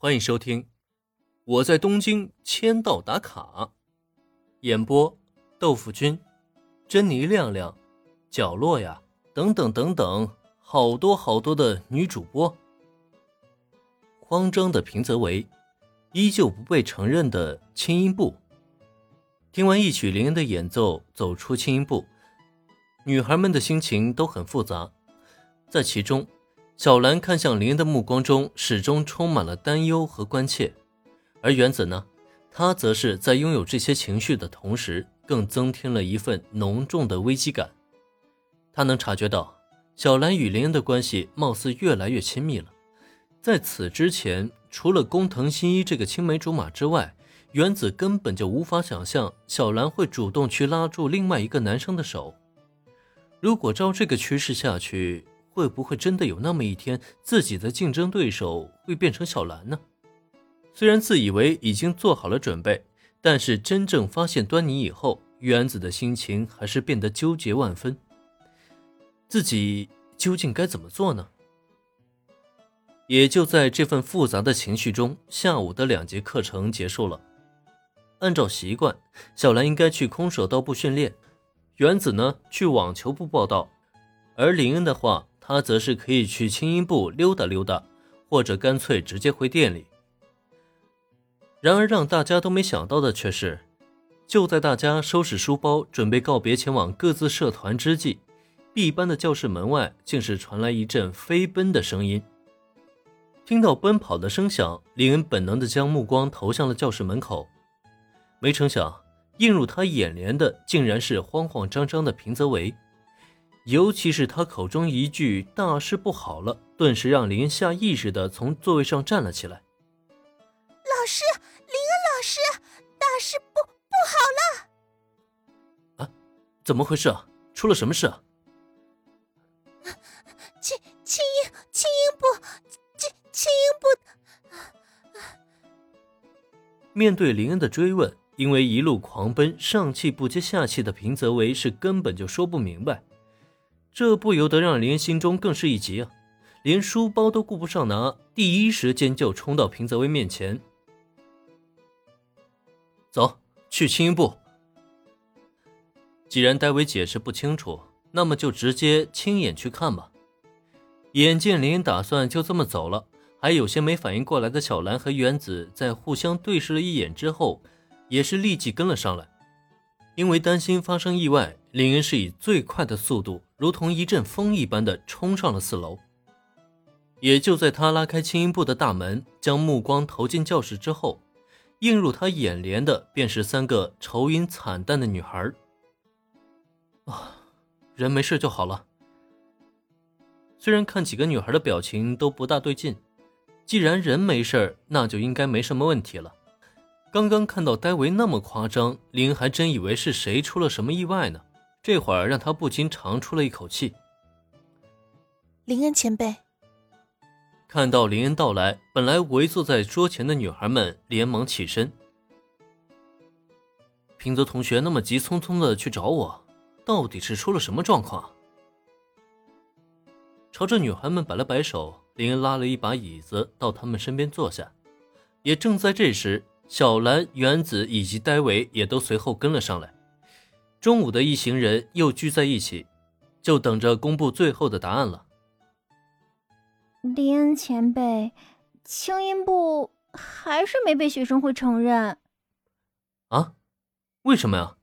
欢迎收听《我在东京签到打卡》，演播：豆腐君、珍妮亮亮、角落呀，等等等等，好多好多的女主播。慌张的平泽唯，依旧不被承认的轻音部。听完一曲林恩的演奏，走出轻音部，女孩们的心情都很复杂，在其中。小兰看向林恩的目光中始终充满了担忧和关切，而原子呢，他则是在拥有这些情绪的同时，更增添了一份浓重的危机感。他能察觉到，小兰与林恩的关系貌似越来越亲密了。在此之前，除了工藤新一这个青梅竹马之外，原子根本就无法想象小兰会主动去拉住另外一个男生的手。如果照这个趋势下去，会不会真的有那么一天，自己的竞争对手会变成小兰呢？虽然自以为已经做好了准备，但是真正发现端倪以后，原子的心情还是变得纠结万分。自己究竟该怎么做呢？也就在这份复杂的情绪中，下午的两节课程结束了。按照习惯，小兰应该去空手道部训练，原子呢去网球部报道，而林恩的话。他则是可以去轻音部溜达溜达，或者干脆直接回店里。然而，让大家都没想到的却是，就在大家收拾书包准备告别前往各自社团之际，B 班的教室门外竟是传来一阵飞奔的声音。听到奔跑的声响，林恩本能的将目光投向了教室门口，没成想，映入他眼帘的竟然是慌慌张张的平泽唯。尤其是他口中一句“大事不好了”，顿时让林下意识的从座位上站了起来。老师，林恩老师，大事不不好了！啊，怎么回事啊？出了什么事啊？青青音青音部，青青音部。面对林恩的追问，因为一路狂奔，上气不接下气的平泽唯是根本就说不明白。这不由得让林心中更是一急啊，连书包都顾不上拿，第一时间就冲到平泽唯面前。走去青音部。既然戴维解释不清楚，那么就直接亲眼去看吧。眼见林打算就这么走了，还有些没反应过来的小兰和原子在互相对视了一眼之后，也是立即跟了上来。因为担心发生意外，林恩是以最快的速度，如同一阵风一般的冲上了四楼。也就在他拉开轻音部的大门，将目光投进教室之后，映入他眼帘的便是三个愁云惨淡的女孩。啊，人没事就好了。虽然看几个女孩的表情都不大对劲，既然人没事那就应该没什么问题了。刚刚看到戴维那么夸张，林还真以为是谁出了什么意外呢。这会儿让他不禁长出了一口气。林恩前辈看到林恩到来，本来围坐在桌前的女孩们连忙起身。平泽同学那么急匆匆的去找我，到底是出了什么状况？朝着女孩们摆了摆手，林恩拉了一把椅子到他们身边坐下。也正在这时。小兰、原子以及戴维也都随后跟了上来。中午的一行人又聚在一起，就等着公布最后的答案了。林恩前辈，轻音部还是没被学生会承认。啊？为什么呀？